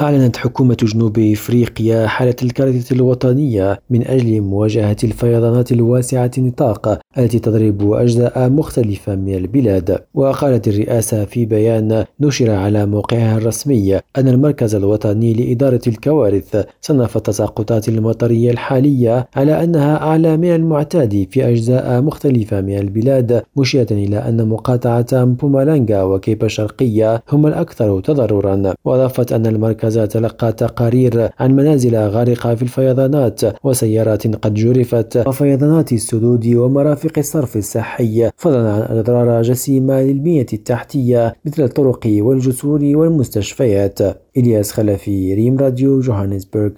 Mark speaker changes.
Speaker 1: أعلنت حكومة جنوب إفريقيا حالة الكارثة الوطنية من أجل مواجهة الفيضانات الواسعة النطاق التي تضرب أجزاء مختلفة من البلاد. وقالت الرئاسة في بيان نشر على موقعها الرسمي أن المركز الوطني لإدارة الكوارث صنف التساقطات المطرية الحالية على أنها أعلى من المعتاد في أجزاء مختلفة من البلاد مشيرة إلى أن مقاطعة بومالانغا وكيبا الشرقية هم الأكثر تضررا. وأضافت أن المركز المركز تلقى تقارير عن منازل غارقة في الفيضانات وسيارات قد جرفت وفيضانات السدود ومرافق الصرف الصحي فضلا عن أضرار جسيمة للبنية التحتية مثل الطرق والجسور والمستشفيات. إلياس خلفي ريم راديو جوهانسبرغ.